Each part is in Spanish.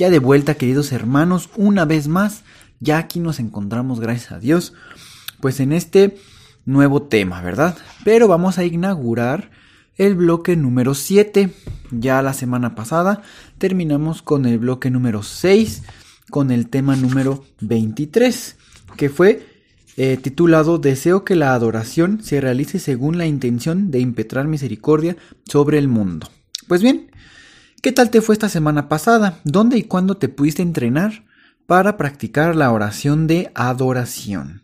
Ya de vuelta, queridos hermanos, una vez más, ya aquí nos encontramos, gracias a Dios, pues en este nuevo tema, ¿verdad? Pero vamos a inaugurar el bloque número 7. Ya la semana pasada terminamos con el bloque número 6, con el tema número 23, que fue eh, titulado Deseo que la adoración se realice según la intención de impetrar misericordia sobre el mundo. Pues bien, ¿Qué tal te fue esta semana pasada? ¿Dónde y cuándo te pudiste entrenar para practicar la oración de adoración?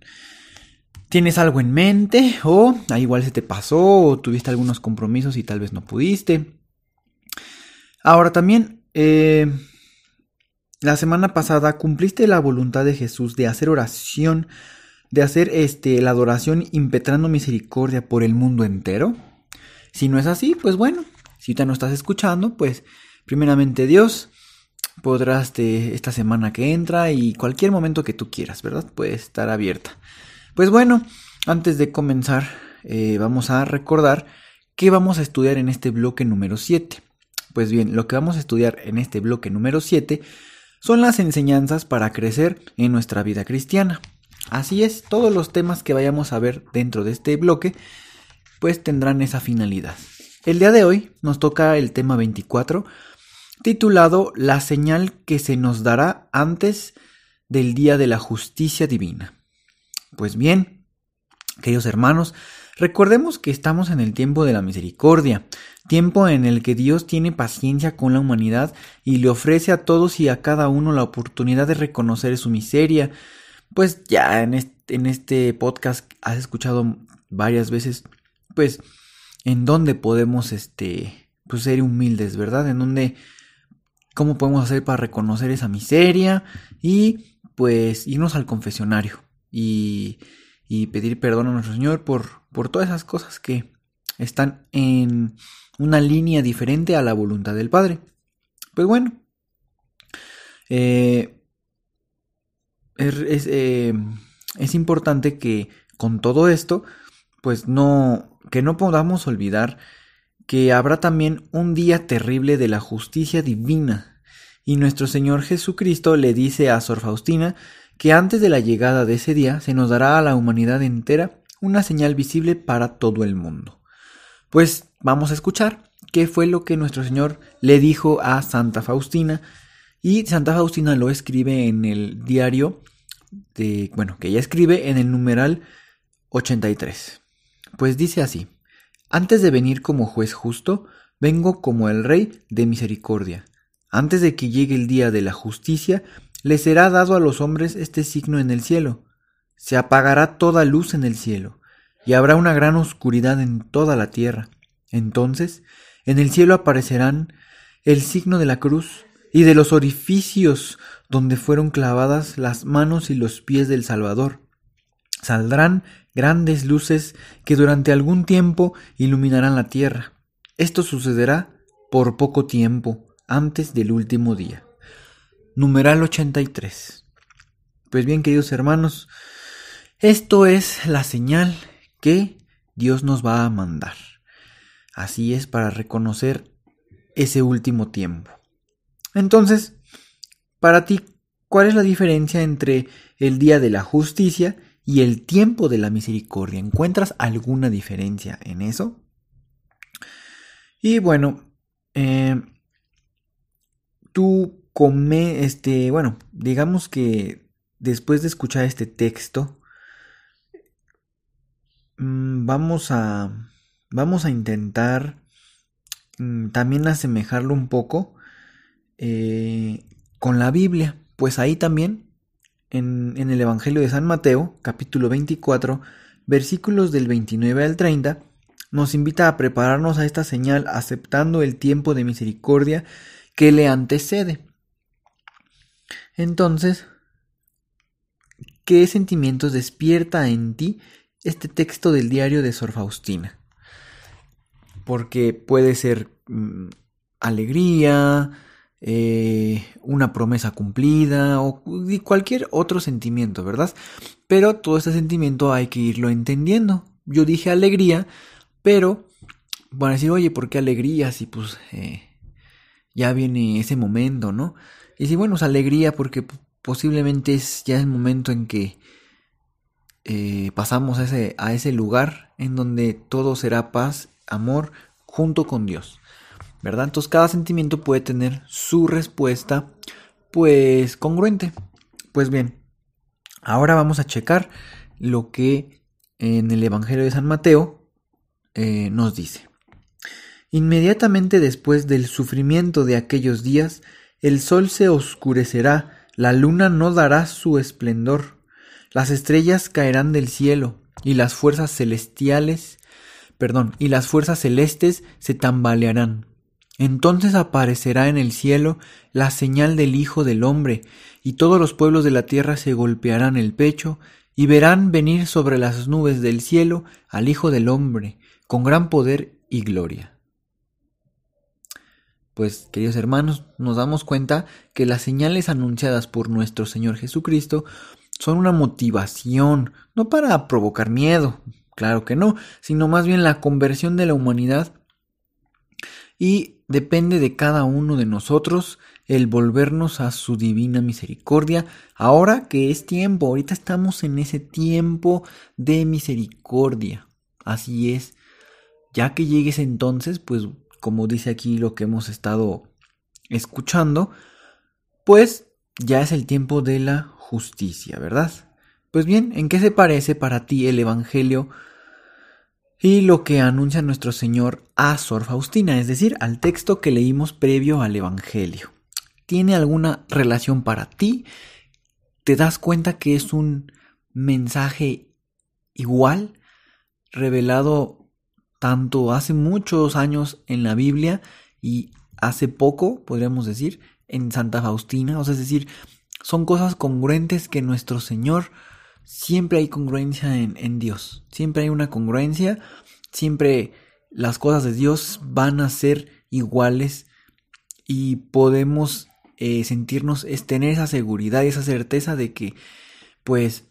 ¿Tienes algo en mente? ¿O igual se te pasó? ¿O tuviste algunos compromisos y tal vez no pudiste? Ahora también, eh, la semana pasada cumpliste la voluntad de Jesús de hacer oración, de hacer este, la adoración impetrando misericordia por el mundo entero. Si no es así, pues bueno, si ya no estás escuchando, pues primeramente Dios, podrás de esta semana que entra y cualquier momento que tú quieras, ¿verdad? Puede estar abierta. Pues bueno, antes de comenzar, eh, vamos a recordar qué vamos a estudiar en este bloque número 7. Pues bien, lo que vamos a estudiar en este bloque número 7 son las enseñanzas para crecer en nuestra vida cristiana. Así es, todos los temas que vayamos a ver dentro de este bloque, pues tendrán esa finalidad. El día de hoy nos toca el tema 24, titulado La señal que se nos dará antes del día de la justicia divina. Pues bien, queridos hermanos, recordemos que estamos en el tiempo de la misericordia, tiempo en el que Dios tiene paciencia con la humanidad y le ofrece a todos y a cada uno la oportunidad de reconocer su miseria. Pues ya en este, podcast has escuchado varias veces, pues, en dónde podemos, este, pues ser humildes, ¿verdad? En dónde cómo podemos hacer para reconocer esa miseria y pues irnos al confesionario y, pedir perdón a nuestro Señor por, por todas esas cosas que están en una línea diferente a la voluntad del Padre. Pues bueno, eh, es, eh, es, importante que con todo esto, pues no, que no podamos olvidar que habrá también un día terrible de la justicia divina. Y nuestro Señor Jesucristo le dice a Sor Faustina que antes de la llegada de ese día se nos dará a la humanidad entera una señal visible para todo el mundo. Pues vamos a escuchar qué fue lo que nuestro Señor le dijo a Santa Faustina y Santa Faustina lo escribe en el diario de, bueno, que ella escribe en el numeral 83. Pues dice así: antes de venir como juez justo, vengo como el Rey de misericordia. Antes de que llegue el día de la justicia, le será dado a los hombres este signo en el cielo. Se apagará toda luz en el cielo, y habrá una gran oscuridad en toda la tierra. Entonces, en el cielo aparecerán el signo de la cruz y de los orificios donde fueron clavadas las manos y los pies del Salvador. Saldrán grandes luces que durante algún tiempo iluminarán la tierra. Esto sucederá por poco tiempo, antes del último día. Numeral 83. Pues bien, queridos hermanos, esto es la señal que Dios nos va a mandar. Así es para reconocer ese último tiempo. Entonces, para ti, ¿cuál es la diferencia entre el día de la justicia y el tiempo de la misericordia. ¿Encuentras alguna diferencia en eso? Y bueno, eh, tú come, este, bueno, digamos que después de escuchar este texto, mm, vamos a, vamos a intentar mm, también asemejarlo un poco eh, con la Biblia, pues ahí también en, el Evangelio de San Mateo, capítulo 24, versículos del 29 al 30, nos invita a prepararnos a esta señal aceptando el tiempo de misericordia que le antecede. Entonces, ¿qué sentimientos despierta en ti este texto del diario de Sor Faustina? Porque puede ser mm, alegría, eh, una promesa cumplida o cualquier otro sentimiento, ¿verdad? Pero todo este sentimiento hay que irlo entendiendo. Yo dije alegría, pero van a decir, oye, ¿por qué alegría si pues eh, ya viene ese momento, ¿no? Y si bueno, es alegría porque posiblemente es ya el momento en que eh, pasamos a ese, a ese lugar en donde todo será paz, amor, junto con Dios. ¿Verdad? Entonces cada sentimiento puede tener su respuesta, pues, congruente. Pues bien, ahora vamos a checar lo que en el Evangelio de San Mateo eh, nos dice. Inmediatamente después del sufrimiento de aquellos días, el sol se oscurecerá, la luna no dará su esplendor, las estrellas caerán del cielo, y las fuerzas celestiales, perdón, y las fuerzas celestes se tambalearán. Entonces aparecerá en el cielo la señal del Hijo del Hombre, y todos los pueblos de la tierra se golpearán el pecho, y verán venir sobre las nubes del cielo al Hijo del Hombre, con gran poder y gloria. Pues, queridos hermanos, nos damos cuenta que las señales anunciadas por nuestro Señor Jesucristo son una motivación, no para provocar miedo, claro que no, sino más bien la conversión de la humanidad y depende de cada uno de nosotros el volvernos a su divina misericordia, ahora que es tiempo, ahorita estamos en ese tiempo de misericordia. Así es. Ya que llegues entonces, pues como dice aquí lo que hemos estado escuchando, pues ya es el tiempo de la justicia, ¿verdad? Pues bien, ¿en qué se parece para ti el Evangelio y lo que anuncia nuestro Señor a Sor Faustina, es decir, al texto que leímos previo al Evangelio. ¿Tiene alguna relación para ti? ¿Te das cuenta que es un mensaje igual, revelado tanto hace muchos años en la Biblia y hace poco, podríamos decir, en Santa Faustina? O sea, es decir, son cosas congruentes que nuestro Señor siempre hay congruencia en, Dios. Siempre hay una congruencia. Siempre las cosas de Dios van a ser iguales y podemos eh, sentirnos, es tener esa seguridad y esa certeza de que pues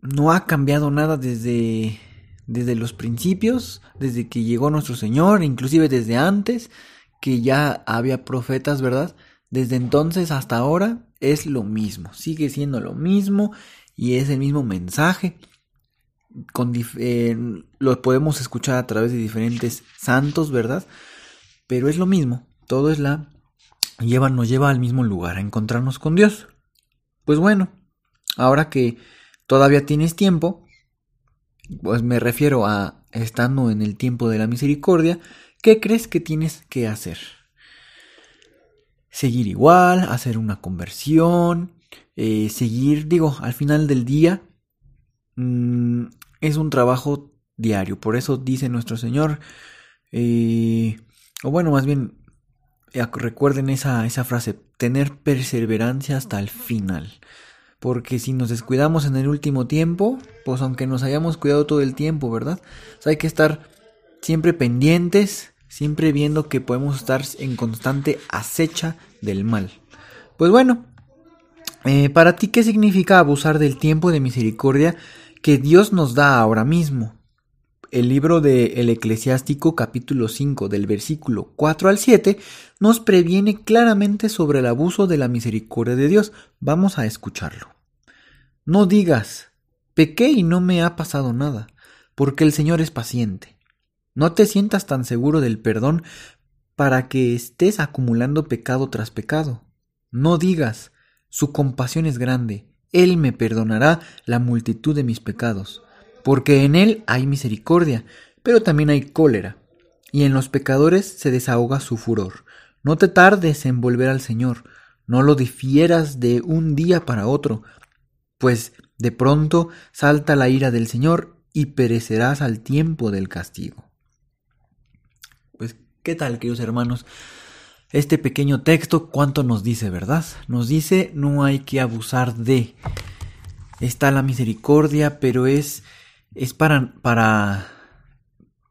no ha cambiado nada desde, desde los principios, desde que llegó nuestro Señor, inclusive desde antes, que ya había profetas, ¿verdad? Desde entonces hasta ahora es lo mismo, sigue siendo lo mismo y es el mismo mensaje. Con eh, lo podemos escuchar a través de diferentes santos, ¿verdad? Pero es lo mismo, todo es la lleva nos lleva al mismo lugar, a encontrarnos con Dios. Pues bueno, ahora que todavía tienes tiempo, pues me refiero a estando en el tiempo de la misericordia, ¿qué crees que tienes que hacer? Seguir igual, hacer una conversión, eh, seguir, digo, al final del día mm, es un trabajo diario. Por eso dice nuestro Señor, eh, o bueno, más bien, eh, recuerden esa, esa frase, tener perseverancia hasta el final. Porque si nos descuidamos en el último tiempo, pues aunque nos hayamos cuidado todo el tiempo, ¿verdad? hay que estar siempre pendientes, siempre viendo que podemos estar en constante acecha del mal. Pues bueno, eh, para ti, ¿qué significa abusar del tiempo de misericordia que Dios nos da ahora mismo? El libro de Eclesiástico capítulo 5 del versículo 4 al 7 nos previene claramente sobre el abuso de la misericordia de Dios. Vamos a escucharlo. No digas, pequé y no me ha pasado nada, porque el Señor es paciente. No te sientas tan seguro del perdón para que estés acumulando pecado tras pecado. No digas, su compasión es grande, Él me perdonará la multitud de mis pecados, porque en Él hay misericordia, pero también hay cólera, y en los pecadores se desahoga su furor. No te tardes en volver al Señor, no lo difieras de un día para otro, pues de pronto salta la ira del Señor y perecerás al tiempo del castigo. ¿Qué tal, queridos hermanos? este pequeño texto, ¿cuánto nos dice, verdad? Nos dice, no hay que abusar de. Está la misericordia, pero es, es para, para,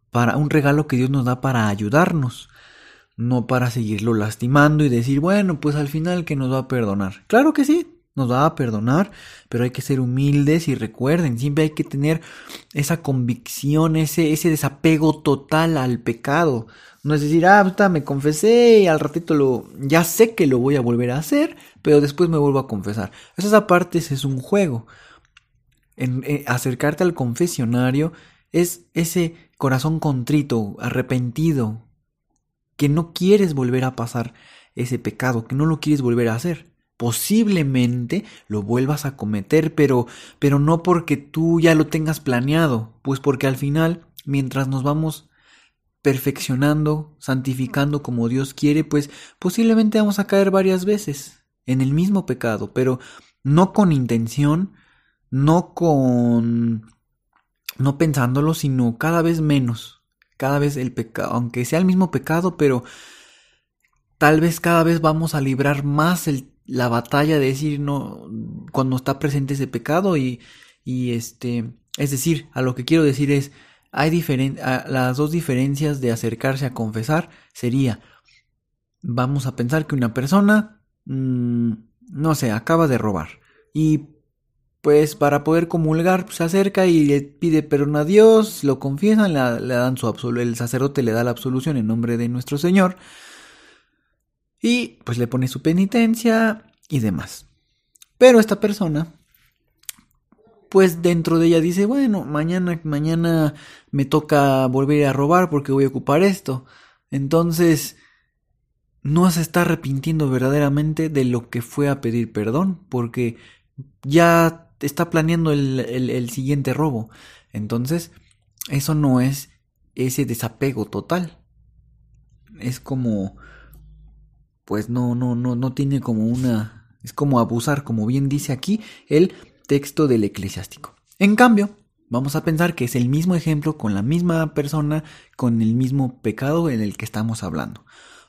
para un regalo que Dios nos da para ayudarnos, no para seguirlo lastimando y decir, bueno, pues al final que nos va a perdonar. Claro que sí, nos va a perdonar, pero hay que ser humildes y recuerden, siempre hay que tener esa convicción, ese, ese desapego total al pecado. No es decir, ah, me confesé y al ratito lo, ya sé que lo voy a volver a hacer, pero después me vuelvo a confesar. Esa parte es un juego. Eh, acercarte al confesionario es ese corazón contrito, arrepentido, que no quieres volver a pasar ese pecado, que no lo quieres volver a hacer posiblemente lo vuelvas a cometer, pero, pero no porque tú ya lo tengas planeado, pues porque al final, mientras nos vamos perfeccionando, santificando como Dios quiere, pues posiblemente vamos a caer varias veces en el mismo pecado, pero no con intención, no con no pensándolo, sino cada vez menos, cada vez el pecado, aunque sea el mismo pecado, pero tal vez cada vez vamos a librar más el la batalla de decir no cuando está presente ese pecado y, y este es decir a lo que quiero decir es hay diferen las dos diferencias de acercarse a confesar sería vamos a pensar que una persona mmm, no sé acaba de robar y pues para poder comulgar pues, se acerca y le pide perdón a Dios lo confiesan le, le dan su el sacerdote le da la absolución en nombre de nuestro Señor y pues le pone su penitencia y demás. Pero esta persona, pues dentro de ella dice, bueno, mañana, mañana me toca volver a robar porque voy a ocupar esto. Entonces, no se está arrepintiendo verdaderamente de lo que fue a pedir perdón, porque ya está planeando el, el siguiente robo. Entonces, eso no es ese desapego total. Es como pues no, no, no, no tiene como una, es como abusar, como bien dice aquí el texto del eclesiástico. En cambio, vamos a pensar que es el mismo ejemplo con la misma persona, con el mismo pecado en el que estamos hablando.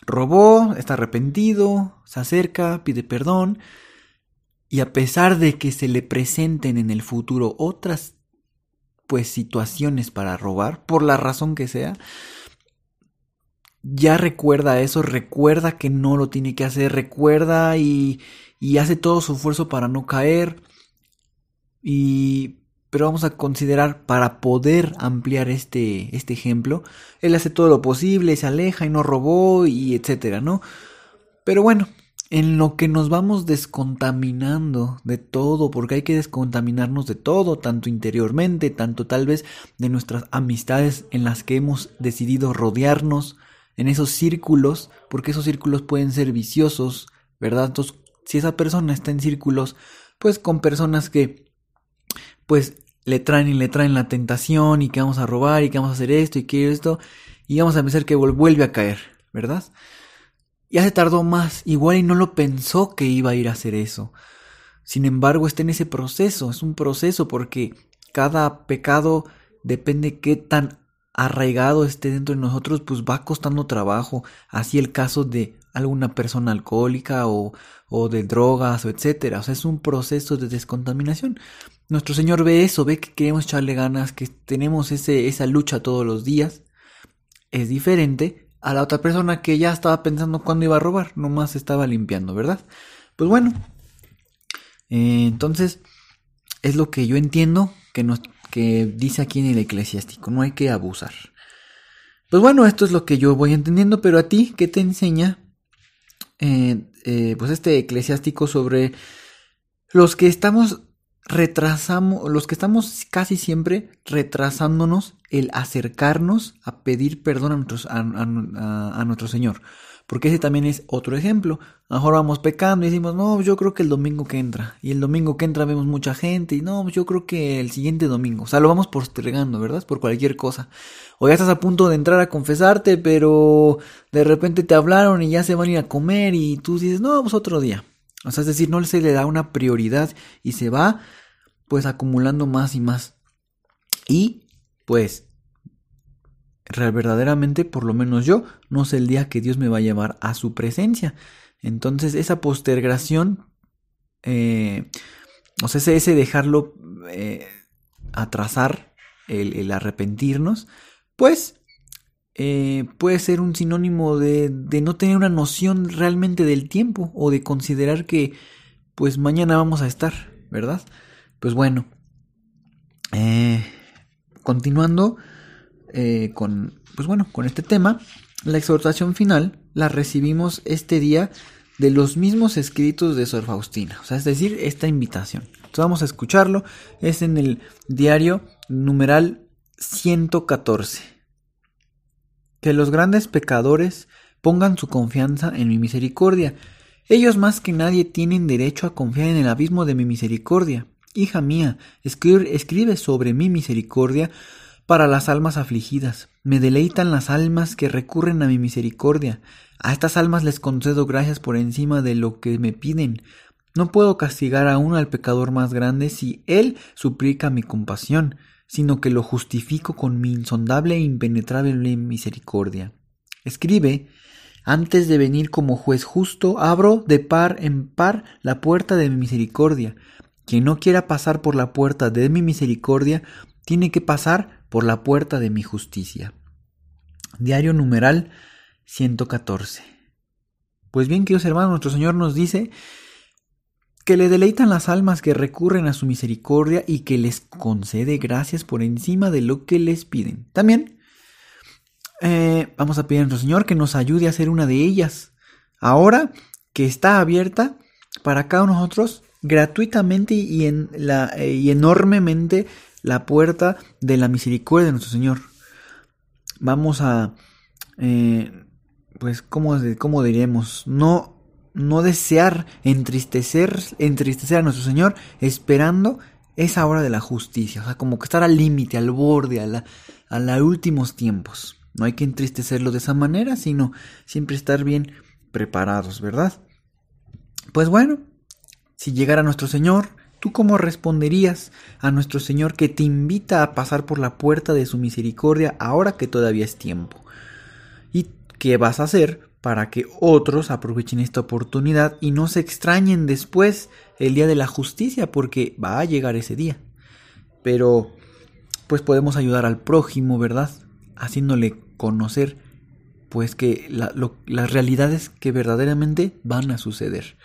Robó, está arrepentido, se acerca, pide perdón, y a pesar de que se le presenten en el futuro otras pues situaciones para robar, por la razón que sea, ya recuerda eso, recuerda que no lo tiene que hacer, recuerda y, y hace todo su esfuerzo para no caer. Y pero vamos a considerar para poder ampliar este, este ejemplo, él hace todo lo posible, se aleja y no robó y etcétera, ¿no? Pero bueno, en lo que nos vamos descontaminando de todo, porque hay que descontaminarnos de todo, tanto interiormente, tanto tal vez de nuestras amistades en las que hemos decidido rodearnos, en esos círculos, porque esos círculos pueden ser viciosos, ¿verdad? Entonces, si esa persona está en círculos, pues con personas que, pues, le traen y le traen la tentación y que vamos a robar y que vamos a hacer esto y que esto, y vamos a pensar que vuelve a caer, ¿verdad? Ya se tardó más, igual y no lo pensó que iba a ir a hacer eso. Sin embargo, está en ese proceso, es un proceso porque cada pecado depende qué tan arraigado esté dentro de nosotros, pues va costando trabajo. Así el caso de alguna persona alcohólica o, o de drogas o etcétera. O sea, es un proceso de descontaminación. Nuestro Señor ve eso, ve que queremos echarle ganas, que tenemos ese, esa lucha todos los días. Es diferente a la otra persona que ya estaba pensando cuándo iba a robar, nomás estaba limpiando, ¿verdad? Pues bueno, eh, entonces es lo que yo entiendo que nos, que dice aquí en el eclesiástico, no hay que abusar. Pues bueno, esto es lo que yo voy entendiendo, pero a ti, ¿qué te enseña eh, eh, pues este eclesiástico sobre los que estamos retrasamos, los que estamos casi siempre retrasándonos el acercarnos a pedir perdón a, a nuestro Señor? Porque ese también es otro ejemplo. A lo mejor vamos pecando y decimos, no, yo creo que el domingo que entra. Y el domingo que entra vemos mucha gente. Y no, yo creo que el siguiente domingo. O sea, lo vamos postergando, ¿verdad? Por cualquier cosa. O ya estás a punto de entrar a confesarte, pero de repente te hablaron y ya se van a ir a comer. Y tú dices, no, pues otro día. O sea, es decir, no se le da una prioridad y se va pues acumulando más y más. Y pues verdaderamente, por lo menos yo, no sé el día que Dios me va a llevar a su presencia. Entonces esa postergación, eh, o sea, ese, dejarlo eh, atrasar, el, arrepentirnos, pues eh, puede ser un sinónimo de, de, no tener una noción realmente del tiempo o de considerar que pues mañana vamos a estar, ¿verdad? Pues bueno, continuando con, pues bueno, con este tema, la exhortación final la recibimos este día de los mismos escritos de Sor Faustina, o sea, es decir, esta invitación. Entonces vamos a escucharlo, es en el diario numeral 114. Que los grandes pecadores pongan su confianza en mi misericordia. Ellos más que nadie tienen derecho a confiar en el abismo de mi misericordia. Hija mía, escribe, escribe sobre mi misericordia para las almas afligidas. Me deleitan las almas que recurren a mi misericordia. A estas almas les concedo gracias por encima de lo que me piden. No puedo castigar aún al pecador más grande si él suplica mi compasión, sino que lo justifico con mi insondable e impenetrable misericordia. Escribe, antes de venir como juez justo, abro de par en par la puerta de mi misericordia. Quien no quiera pasar por la puerta de mi misericordia, tiene que pasar por la puerta de mi justicia. Diario numeral 114. Pues bien, queridos hermanos, nuestro Señor nos dice que le deleitan las almas que recurren a su misericordia y que les concede gracias por encima de lo que les piden. También eh, vamos a pedir a nuestro Señor que nos ayude a ser una de ellas. Ahora que está abierta para cada uno de nosotros gratuitamente y, en la, eh, y enormemente la puerta de la misericordia de nuestro Señor. Vamos a, eh, pues, ¿cómo, ¿cómo, diremos? No, no desear entristecer, entristecer a nuestro Señor esperando esa hora de la justicia. O sea, como que estar al límite, al borde, a, la, a los últimos tiempos. No hay que entristecerlo de esa manera, sino siempre estar bien preparados, ¿verdad? Pues bueno, si llegara nuestro Señor, ¿Tú cómo responderías a nuestro Señor que te invita a pasar por la puerta de su misericordia ahora que todavía es tiempo? ¿Y qué vas a hacer para que otros aprovechen esta oportunidad y no se extrañen después el día de la justicia porque va a llegar ese día? Pero pues podemos ayudar al prójimo, ¿verdad? Haciéndole conocer pues que las realidades que verdaderamente van a suceder.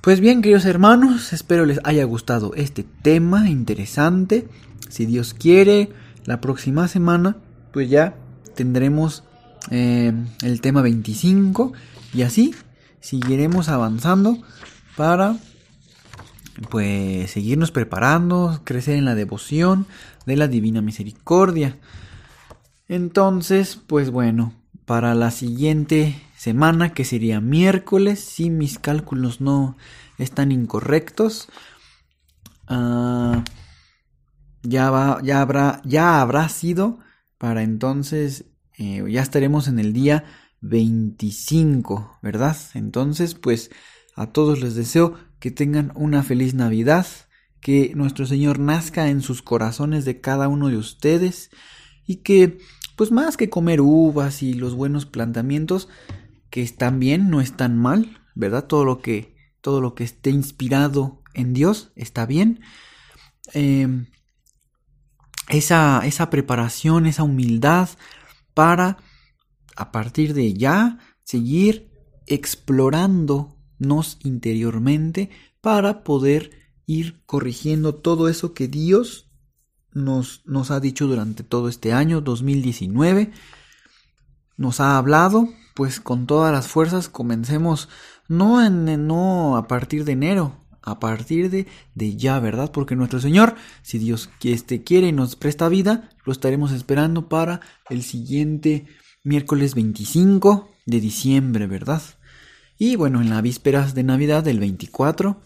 Pues bien, queridos hermanos, espero les haya gustado este tema interesante. Si Dios quiere, la próxima semana, pues ya tendremos eh, el tema 25 y así seguiremos avanzando para pues seguirnos preparando, crecer en la devoción de la divina misericordia. Entonces, pues bueno, para la siguiente semana, que sería miércoles, si mis cálculos no están incorrectos. Ah, ya, va, ya, habrá, ya habrá sido para entonces, eh, ya estaremos en el día 25, ¿verdad? Entonces, pues a todos les deseo que tengan una feliz Navidad, que nuestro Señor nazca en sus corazones de cada uno de ustedes y que pues más que comer uvas y los buenos planteamientos que están bien, no están mal, ¿verdad? Todo lo que, todo lo que esté inspirado en Dios está bien. Em, esa, esa preparación, esa humildad para a partir de ya seguir explorándonos interiormente para poder ir corrigiendo todo eso que Dios nos, nos ha dicho durante todo este año 2019. Nos ha hablado, pues con todas las fuerzas comencemos no, en, no a partir de enero, a partir de, de, ya, ¿verdad? Porque nuestro Señor, si Dios este, quiere y nos presta vida, lo estaremos esperando para el siguiente miércoles 25 de diciembre, ¿verdad? Y bueno, en la vísperas de Navidad del 24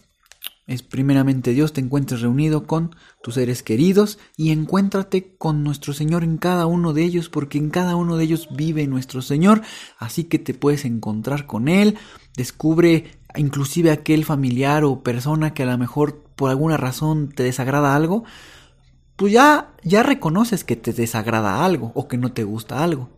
es primeramente Dios te encuentres reunido con tus seres queridos y encuéntrate con nuestro Señor en cada uno de ellos porque en cada uno de ellos vive nuestro Señor, así que te puedes encontrar con Él, descubre inclusive aquel familiar o persona que a lo mejor por alguna razón te desagrada algo, pues ya, ya reconoces que te desagrada algo o que no te gusta algo.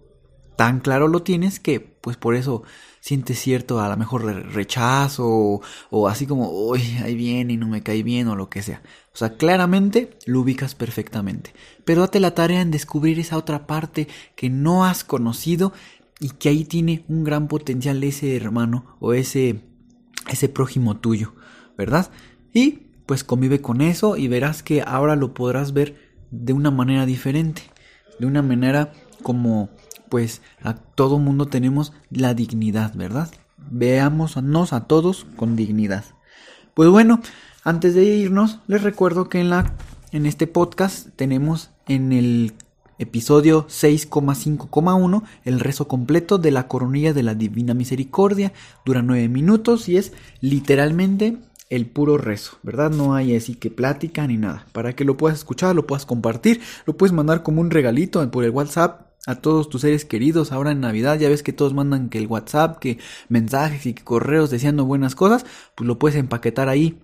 Tan claro lo tienes que, pues por eso sientes cierto a lo mejor rechazo o, así como, uy, ahí viene y no me cae bien o lo que sea. O sea, claramente lo ubicas perfectamente. Pero date la tarea en descubrir esa otra parte que no has conocido y que ahí tiene un gran potencial ese hermano o ese, ese prójimo tuyo, ¿verdad? Y pues convive con eso y verás que ahora lo podrás ver de una manera diferente, de una manera como pues a todo mundo tenemos la dignidad, ¿verdad? Veámonos a todos con dignidad. Pues bueno, antes de irnos, les recuerdo que en la en este podcast tenemos en el episodio 6,5,1 el rezo completo de la coronilla de la Divina Misericordia. Dura 9 minutos y es literalmente el puro rezo, ¿verdad? No hay así que plática ni nada. Para que lo puedas escuchar, lo puedas compartir, lo puedes mandar como un regalito por el WhatsApp a todos tus seres queridos ahora en Navidad. Ya ves que todos mandan que el WhatsApp, que mensajes y que correos deseando buenas cosas, pues lo puedes empaquetar ahí.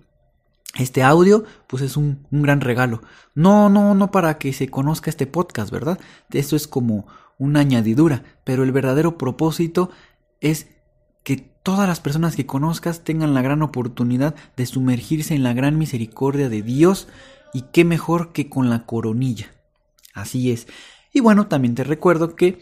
Este audio, pues es un, un gran regalo. No, no, no para que se conozca este podcast, ¿verdad? Esto es como una añadidura, pero el verdadero propósito es que todas las personas que conozcas tengan la gran oportunidad de sumergirse en la gran misericordia de Dios y qué mejor que con la coronilla. Así es. Y bueno, también te recuerdo que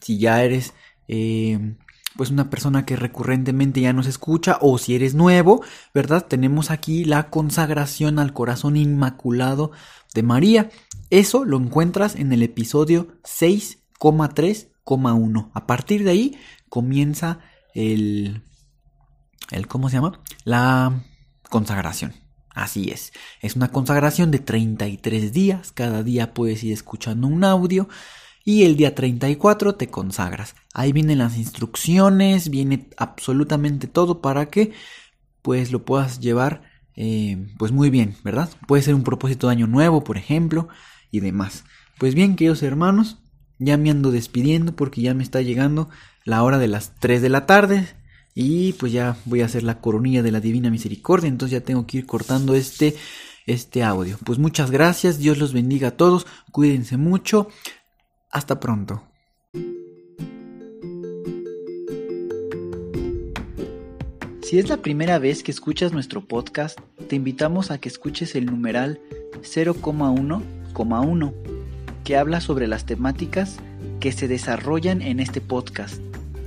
si ya eres eh, pues una persona que recurrentemente ya nos escucha o si eres nuevo, ¿verdad? Tenemos aquí la consagración al corazón inmaculado de María. Eso lo encuentras en el episodio 6,3,1. A partir de ahí comienza el, el ¿cómo se llama? La consagración. Así es, es una consagración de 33 días, cada día puedes ir escuchando un audio y el día 34 te consagras. Ahí vienen las instrucciones, viene absolutamente todo para que pues lo puedas llevar eh, pues muy bien, ¿verdad? Puede ser un propósito de año nuevo, por ejemplo, y demás. Pues bien, queridos hermanos, ya me ando despidiendo porque ya me está llegando la hora de las 3 de la tarde. Y pues ya voy a hacer la coronilla de la Divina Misericordia. Entonces ya tengo que ir cortando este, este audio. Pues muchas gracias. Dios los bendiga a todos. Cuídense mucho. Hasta pronto. Si es la primera vez que escuchas nuestro podcast, te invitamos a que escuches el numeral 0,1,1, que habla sobre las temáticas que se desarrollan en este podcast